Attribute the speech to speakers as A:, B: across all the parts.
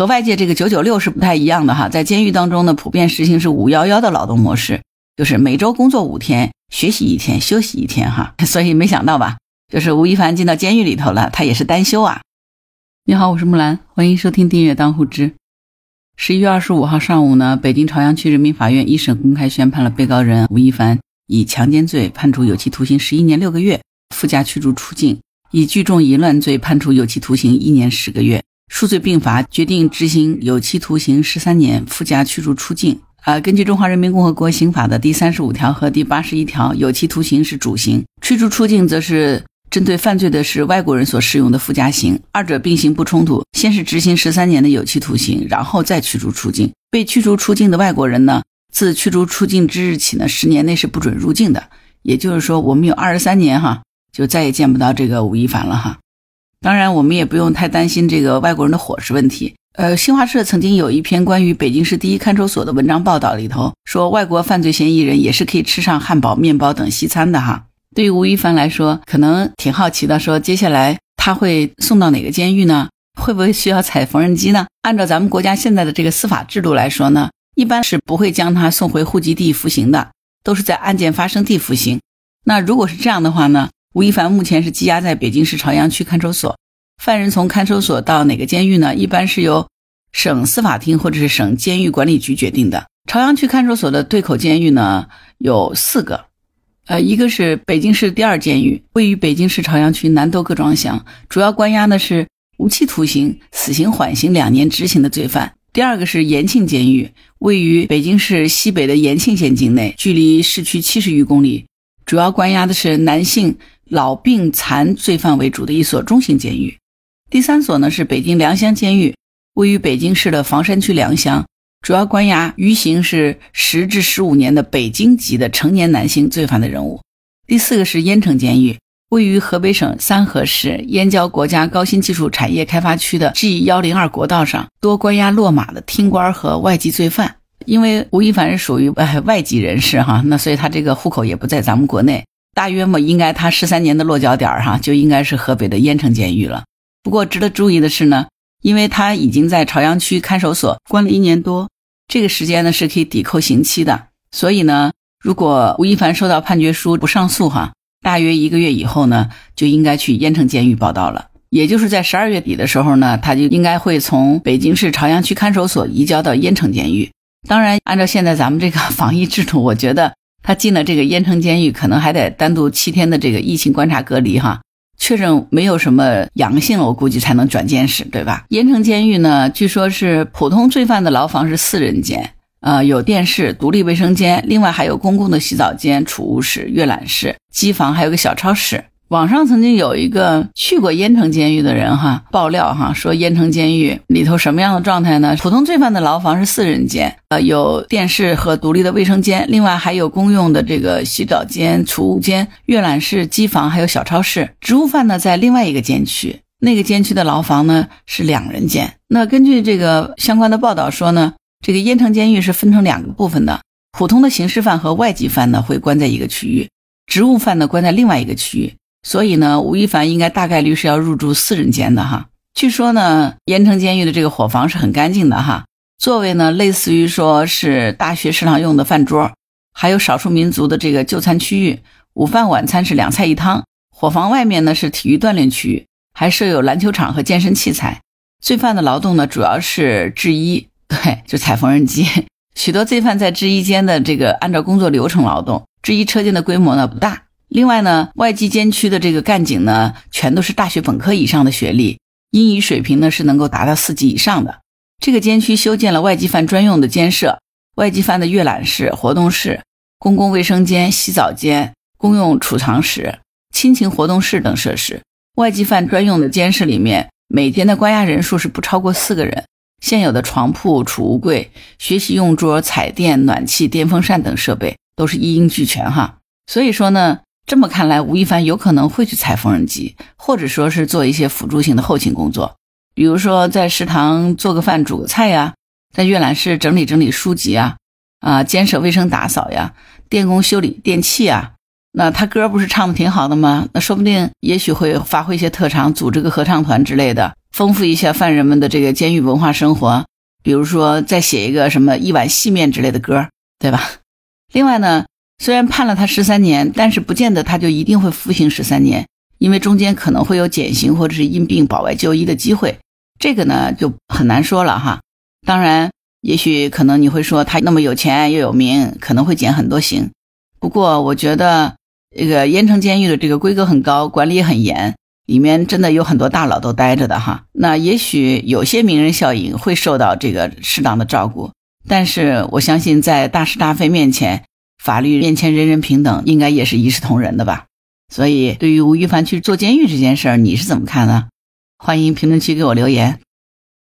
A: 和外界这个九九六是不太一样的哈。在监狱当中呢，普遍实行是五幺幺的劳动模式，就是每周工作五天，学习一天，休息一天哈。所以没想到吧，就是吴亦凡进到监狱里头了，他也是单休啊。你好，我是木兰，欢迎收听订阅当户知。十一月二十五号上午呢，北京朝阳区人民法院一审公开宣判了被告人吴亦凡以强奸罪判处有期徒刑十一年六个月，附加驱逐出境；以聚众淫乱罪判处有期徒刑一年十个月。数罪并罚，决定执行有期徒刑十三年，附加驱逐出境。啊，根据《中华人民共和国刑法》的第三十五条和第八十一条，有期徒刑是主刑，驱逐出境则是针对犯罪的是外国人所适用的附加刑，二者并行不冲突。先是执行十三年的有期徒刑，然后再驱逐出境。被驱逐出境的外国人呢，自驱逐出境之日起呢，十年内是不准入境的。也就是说，我们有二十三年哈，就再也见不到这个吴亦凡了哈。当然，我们也不用太担心这个外国人的伙食问题。呃，新华社曾经有一篇关于北京市第一看守所的文章报道，里头说外国犯罪嫌疑人也是可以吃上汉堡、面包等西餐的哈。对于吴亦凡来说，可能挺好奇的，说接下来他会送到哪个监狱呢？会不会需要踩缝纫机呢？按照咱们国家现在的这个司法制度来说呢，一般是不会将他送回户籍地服刑的，都是在案件发生地服刑。那如果是这样的话呢？吴亦凡目前是羁押在北京市朝阳区看守所。犯人从看守所到哪个监狱呢？一般是由省司法厅或者是省监狱管理局决定的。朝阳区看守所的对口监狱呢有四个，呃，一个是北京市第二监狱，位于北京市朝阳区南都各庄乡，主要关押的是无期徒刑、死刑缓刑两年执行的罪犯。第二个是延庆监狱，位于北京市西北的延庆县境内，距离市区七十余公里，主要关押的是男性。老病残罪犯为主的一所中型监狱，第三所呢是北京良乡监狱，位于北京市的房山区良乡，主要关押余刑是十至十五年的北京籍的成年男性罪犯的人物。第四个是燕城监狱，位于河北省三河市燕郊国家高新技术产业开发区的 G 幺零二国道上，多关押落马的厅官和外籍罪犯。因为吴亦凡是属于外外籍人士哈，那所以他这个户口也不在咱们国内。大约嘛，应该他十三年的落脚点儿哈，就应该是河北的燕城监狱了。不过值得注意的是呢，因为他已经在朝阳区看守所关了一年多，这个时间呢是可以抵扣刑期的。所以呢，如果吴亦凡收到判决书不上诉哈，大约一个月以后呢，就应该去燕城监狱报到了。也就是在十二月底的时候呢，他就应该会从北京市朝阳区看守所移交到燕城监狱。当然，按照现在咱们这个防疫制度，我觉得。他进了这个烟城监狱，可能还得单独七天的这个疫情观察隔离哈，确认没有什么阳性了，我估计才能转监室，对吧？烟城监狱呢，据说是普通罪犯的牢房是四人间，呃，有电视、独立卫生间，另外还有公共的洗澡间、储物室、阅览室、机房，还有个小超市。网上曾经有一个去过燕城监狱的人哈爆料哈说燕城监狱里头什么样的状态呢？普通罪犯的牢房是四人间，呃，有电视和独立的卫生间，另外还有公用的这个洗澡间、储物间、阅览室、机房，还有小超市。职务犯呢在另外一个监区，那个监区的牢房呢是两人间。那根据这个相关的报道说呢，这个燕城监狱是分成两个部分的，普通的刑事犯和外籍犯呢会关在一个区域，职务犯呢关在另外一个区域。所以呢，吴亦凡应该大概率是要入住四人间的哈。据说呢，盐城监狱的这个伙房是很干净的哈，座位呢类似于说是大学食堂用的饭桌，还有少数民族的这个就餐区域，午饭晚餐是两菜一汤。伙房外面呢是体育锻炼区域，还设有篮球场和健身器材。罪犯的劳动呢主要是制衣，对，就踩缝纫机。许多罪犯在制衣间的这个按照工作流程劳动，制衣车间的规模呢不大。另外呢，外籍监区的这个干警呢，全都是大学本科以上的学历，英语水平呢是能够达到四级以上的。这个监区修建了外籍犯专用的监舍、外籍犯的阅览室、活动室、公共卫生间、洗澡间、公用储藏室、亲情活动室等设施。外籍犯专用的监室里面，每天的关押人数是不超过四个人。现有的床铺、储物柜、学习用桌、彩电、暖气、电风扇等设备都是一应俱全哈。所以说呢。这么看来，吴亦凡有可能会去踩缝纫机，或者说是做一些辅助性的后勤工作，比如说在食堂做个饭、煮个菜呀，在阅览室整理整理书籍啊，啊，监舍卫生打扫呀，电工修理电器啊。那他歌不是唱的挺好的吗？那说不定也许会发挥一些特长，组织个合唱团之类的，丰富一下犯人们的这个监狱文化生活，比如说再写一个什么一碗细面之类的歌，对吧？另外呢，虽然判了他十三年，但是不见得他就一定会服刑十三年，因为中间可能会有减刑或者是因病保外就医的机会，这个呢就很难说了哈。当然，也许可能你会说他那么有钱又有名，可能会减很多刑。不过我觉得这个盐城监狱的这个规格很高，管理很严。里面真的有很多大佬都待着的哈，那也许有些名人效应会受到这个适当的照顾，但是我相信在大是大非面前，法律面前人人平等，应该也是一视同仁的吧。所以对于吴亦凡去坐监狱这件事儿，你是怎么看呢？欢迎评论区给我留言。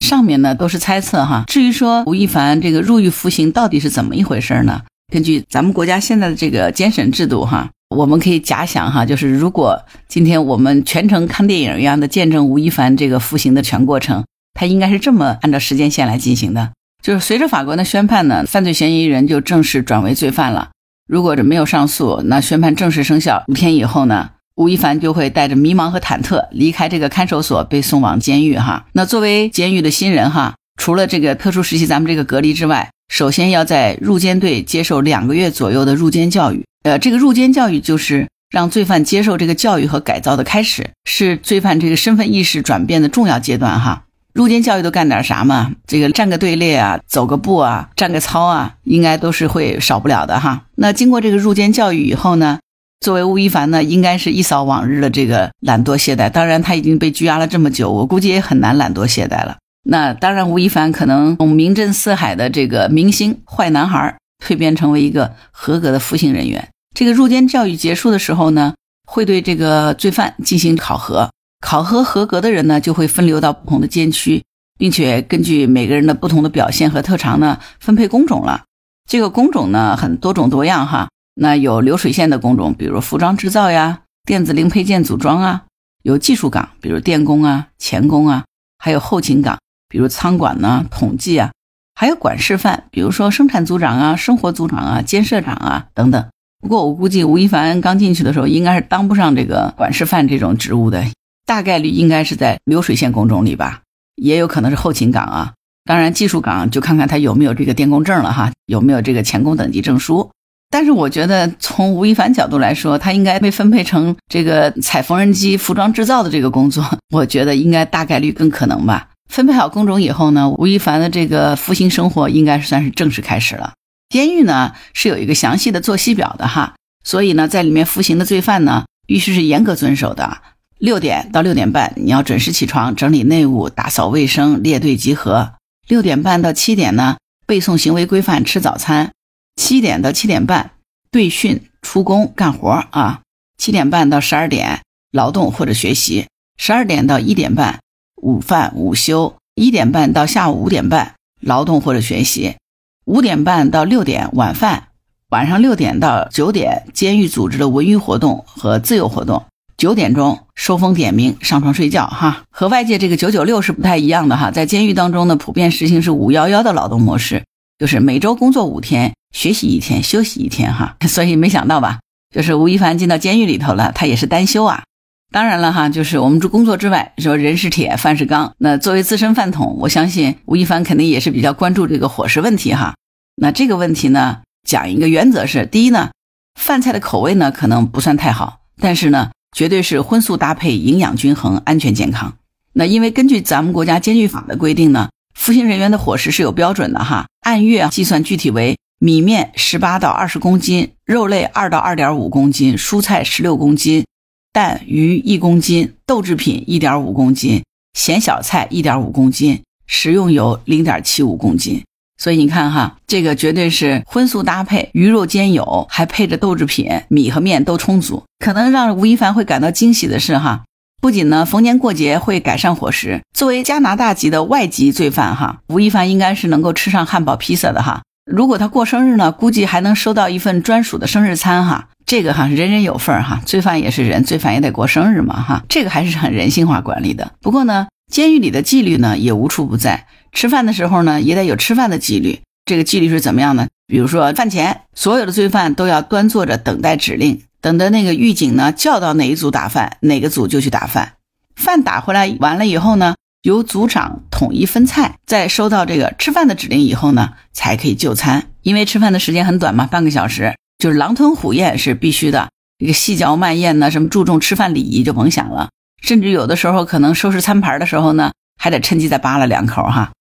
A: 上面呢都是猜测哈，至于说吴亦凡这个入狱服刑到底是怎么一回事呢？根据咱们国家现在的这个监审制度哈。我们可以假想哈，就是如果今天我们全程看电影一样的见证吴亦凡这个服刑的全过程，他应该是这么按照时间线来进行的。就是随着法官的宣判呢，犯罪嫌疑人就正式转为罪犯了。如果这没有上诉，那宣判正式生效五天以后呢，吴亦凡就会带着迷茫和忐忑离开这个看守所，被送往监狱哈。那作为监狱的新人哈，除了这个特殊时期咱们这个隔离之外，首先要在入监队接受两个月左右的入监教育。呃，这个入监教育就是让罪犯接受这个教育和改造的开始，是罪犯这个身份意识转变的重要阶段哈。入监教育都干点啥嘛？这个站个队列啊，走个步啊，站个操啊，应该都是会少不了的哈。那经过这个入监教育以后呢，作为吴亦凡呢，应该是一扫往日的这个懒惰懈怠。当然，他已经被拘押了这么久，我估计也很难懒惰懈怠了。那当然，吴亦凡可能从名震四海的这个明星坏男孩蜕变成为一个合格的服刑人员。这个入监教育结束的时候呢，会对这个罪犯进行考核，考核合格的人呢，就会分流到不同的监区，并且根据每个人的不同的表现和特长呢，分配工种了。这个工种呢，很多种多样哈。那有流水线的工种，比如服装制造呀、电子零配件组装啊；有技术岗，比如电工啊、钳工啊；还有后勤岗，比如仓管呢、统计啊；还有管事范，比如说生产组长啊、生活组长啊、监舍长啊等等。不过我估计吴亦凡刚进去的时候，应该是当不上这个管事范这种职务的，大概率应该是在流水线工种里吧，也有可能是后勤岗啊。当然技术岗就看看他有没有这个电工证了哈，有没有这个钳工等级证书。但是我觉得从吴亦凡角度来说，他应该被分配成这个踩缝纫机、服装制造的这个工作，我觉得应该大概率更可能吧。分配好工种以后呢，吴亦凡的这个服刑生活应该算是正式开始了。监狱呢是有一个详细的作息表的哈，所以呢，在里面服刑的罪犯呢，必须是严格遵守的。六点到六点半，你要准时起床，整理内务，打扫卫生，列队集合。六点半到七点呢，背诵行为规范，吃早餐。七点到七点半，队训、出工、干活啊。七点半到十二点，劳动或者学习。十二点到一点半，午饭、午休。一点半到下午五点半，劳动或者学习。五点半到六点晚饭，晚上六点到九点监狱组织的文娱活动和自由活动。九点钟收风点名上床睡觉哈，和外界这个九九六是不太一样的哈。在监狱当中呢，普遍实行是五幺幺的劳动模式，就是每周工作五天，学习一天，休息一天哈。所以没想到吧，就是吴亦凡进到监狱里头了，他也是单休啊。当然了哈，就是我们这工作之外，说人是铁，饭是钢。那作为资深饭桶，我相信吴亦凡肯定也是比较关注这个伙食问题哈。那这个问题呢，讲一个原则是：第一呢，饭菜的口味呢可能不算太好，但是呢，绝对是荤素搭配，营养均衡，安全健康。那因为根据咱们国家监狱法的规定呢，服刑人员的伙食是有标准的哈，按月计算，具体为米面十八到二十公斤，肉类二到二点五公斤，蔬菜十六公斤。蛋鱼一公斤，豆制品一点五公斤，咸小菜一点五公斤，食用油零点七五公斤。所以你看哈，这个绝对是荤素搭配，鱼肉兼有，还配着豆制品，米和面都充足。可能让吴亦凡会感到惊喜的是哈，不仅呢逢年过节会改善伙食，作为加拿大籍的外籍罪犯哈，吴亦凡应该是能够吃上汉堡、披萨的哈。如果他过生日呢，估计还能收到一份专属的生日餐哈。这个哈，人人有份儿哈，罪犯也是人，罪犯也得过生日嘛哈，这个还是很人性化管理的。不过呢，监狱里的纪律呢也无处不在，吃饭的时候呢也得有吃饭的纪律。这个纪律是怎么样呢？比如说饭前，所有的罪犯都要端坐着等待指令，等的那个狱警呢叫到哪一组打饭，哪个组就去打饭。饭打回来完了以后呢，由组长统一分菜，在收到这个吃饭的指令以后呢，才可以就餐。因为吃饭的时间很短嘛，半个小时，就是狼吞虎咽是必须的。这个细嚼慢咽呢，什么注重吃饭礼仪就甭想了。甚至有的时候可能收拾餐盘的时候呢，还得趁机再扒拉两口哈，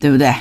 A: 对不对？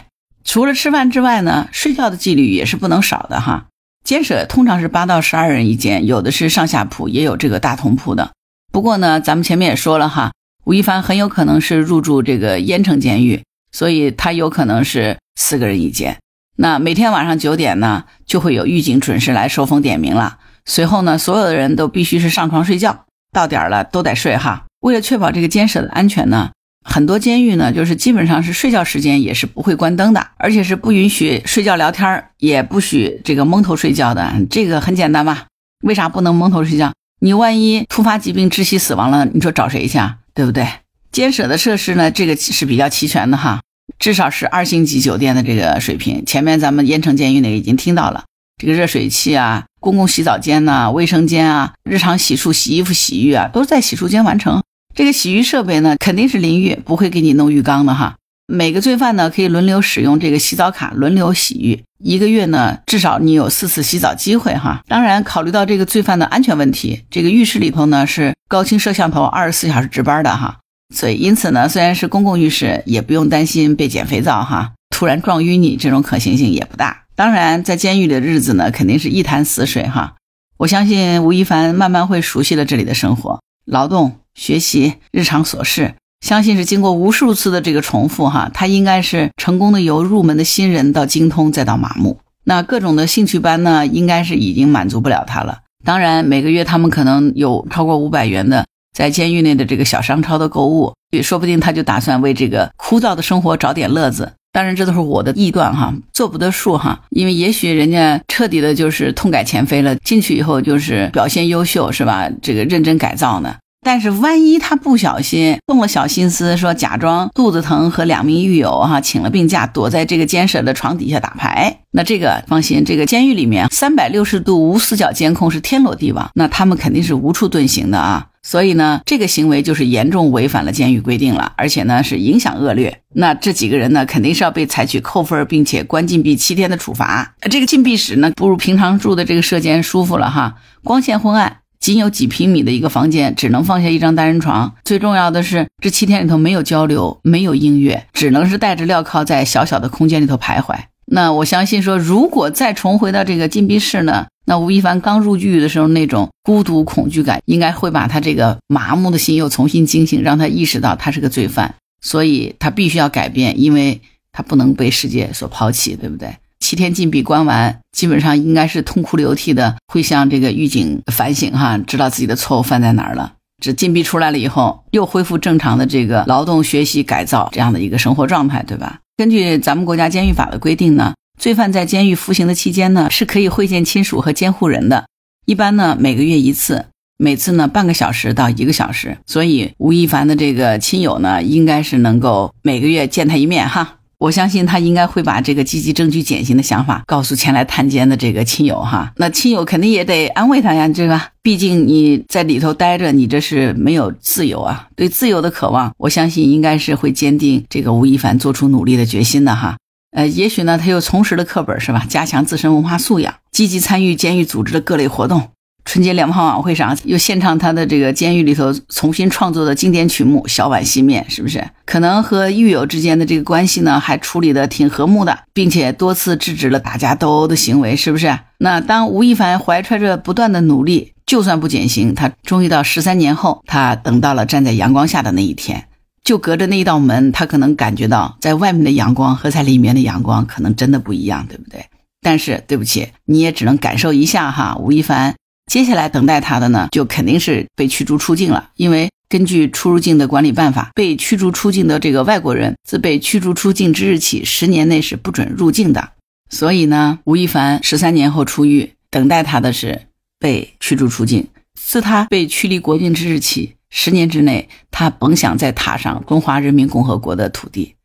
A: 除了吃饭之外呢，睡觉的纪律也是不能少的哈。监舍通常是八到十二人一间，有的是上下铺，也有这个大通铺的。不过呢，咱们前面也说了哈，吴亦凡很有可能是入住这个燕城监狱，所以他有可能是四个人一间。那每天晚上九点呢，就会有狱警准时来收封点名了。随后呢，所有的人都必须是上床睡觉，到点了都得睡哈。为了确保这个监舍的安全呢。很多监狱呢，就是基本上是睡觉时间也是不会关灯的，而且是不允许睡觉聊天也不许这个蒙头睡觉的。这个很简单吧？为啥不能蒙头睡觉？你万一突发疾病窒息死亡了，你说找谁去啊？对不对？监舍的设施呢，这个是比较齐全的哈，至少是二星级酒店的这个水平。前面咱们燕城监狱那个已经听到了，这个热水器啊，公共洗澡间呐，卫生间啊，日常洗漱、洗衣服、洗浴啊，都是在洗漱间完成。这个洗浴设备呢，肯定是淋浴，不会给你弄浴缸的哈。每个罪犯呢，可以轮流使用这个洗澡卡，轮流洗浴。一个月呢，至少你有四次洗澡机会哈。当然，考虑到这个罪犯的安全问题，这个浴室里头呢是高清摄像头，二十四小时值班的哈。所以，因此呢，虽然是公共浴室，也不用担心被捡肥皂哈，突然撞晕你这种可行性也不大。当然，在监狱的日子呢，肯定是一潭死水哈。我相信吴亦凡慢慢会熟悉了这里的生活。劳动、学习、日常琐事，相信是经过无数次的这个重复，哈，他应该是成功的由入门的新人到精通，再到麻木。那各种的兴趣班呢，应该是已经满足不了他了。当然，每个月他们可能有超过五百元的在监狱内的这个小商超的购物，也说不定他就打算为这个枯燥的生活找点乐子。当然，这都是我的臆断哈，做不得数哈，因为也许人家彻底的就是痛改前非了，进去以后就是表现优秀是吧？这个认真改造呢。但是万一他不小心动了小心思，说假装肚子疼和两名狱友哈请了病假，躲在这个监舍的床底下打牌，那这个放心，这个监狱里面三百六十度无死角监控是天罗地网，那他们肯定是无处遁形的啊。所以呢，这个行为就是严重违反了监狱规定了，而且呢是影响恶劣。那这几个人呢，肯定是要被采取扣分并且关禁闭七天的处罚。这个禁闭室呢，不如平常住的这个舍监舒服了哈，光线昏暗，仅有几平米的一个房间，只能放下一张单人床。最重要的是，这七天里头没有交流，没有音乐，只能是带着镣铐在小小的空间里头徘徊。那我相信说，如果再重回到这个禁闭室呢？那吴亦凡刚入狱的时候，那种孤独恐惧感，应该会把他这个麻木的心又重新惊醒，让他意识到他是个罪犯，所以他必须要改变，因为他不能被世界所抛弃，对不对？七天禁闭关完，基本上应该是痛哭流涕的，会向这个狱警反省哈，知道自己的错误犯在哪儿了。这禁闭出来了以后，又恢复正常的这个劳动、学习、改造这样的一个生活状态，对吧？根据咱们国家监狱法的规定呢。罪犯在监狱服刑的期间呢，是可以会见亲属和监护人的，一般呢每个月一次，每次呢半个小时到一个小时。所以吴亦凡的这个亲友呢，应该是能够每个月见他一面哈。我相信他应该会把这个积极争取减刑的想法告诉前来探监的这个亲友哈。那亲友肯定也得安慰他呀，对吧？毕竟你在里头待着，你这是没有自由啊。对自由的渴望，我相信应该是会坚定这个吴亦凡做出努力的决心的哈。呃，也许呢，他又重拾了课本，是吧？加强自身文化素养，积极参与监狱组织的各类活动。春节联欢晚会上又献唱他的这个监狱里头重新创作的经典曲目《小碗细面》，是不是？可能和狱友之间的这个关系呢，还处理的挺和睦的，并且多次制止了打架斗殴的行为，是不是？那当吴亦凡怀揣着不断的努力，就算不减刑，他终于到十三年后，他等到了站在阳光下的那一天。就隔着那一道门，他可能感觉到在外面的阳光和在里面的阳光可能真的不一样，对不对？但是对不起，你也只能感受一下哈。吴亦凡接下来等待他的呢，就肯定是被驱逐出境了。因为根据出入境的管理办法，被驱逐出境的这个外国人，自被驱逐出境之日起十年内是不准入境的。所以呢，吴亦凡十三年后出狱，等待他的是被驱逐出境。自他被驱离国境之日起。十年之内，他甭想再踏上中华人民共和国的土地。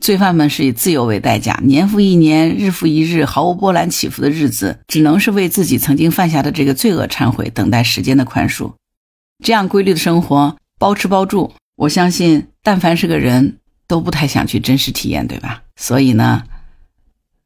A: 罪犯们是以自由为代价，年复一年，日复一日，毫无波澜起伏的日子，只能是为自己曾经犯下的这个罪恶忏悔，等待时间的宽恕。这样规律的生活，包吃包住，我相信，但凡是个人，都不太想去真实体验，对吧？所以呢，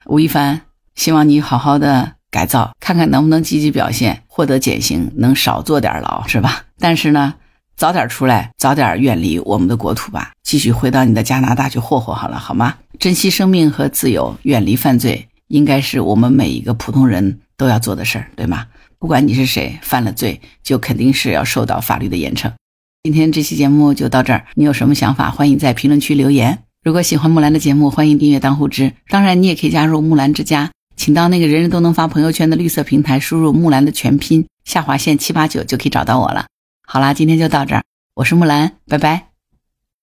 A: 吴亦凡，希望你好好的改造，看看能不能积极表现，获得减刑，能少坐点牢，是吧？但是呢，早点出来，早点远离我们的国土吧，继续回到你的加拿大去霍霍好了，好吗？珍惜生命和自由，远离犯罪，应该是我们每一个普通人都要做的事儿，对吗？不管你是谁，犯了罪，就肯定是要受到法律的严惩。今天这期节目就到这儿，你有什么想法，欢迎在评论区留言。如果喜欢木兰的节目，欢迎订阅当户知。当然，你也可以加入木兰之家，请到那个人人都能发朋友圈的绿色平台，输入木兰的全拼下划线七八九就可以找到我了。好啦，今天就到这儿，我是木兰，拜拜。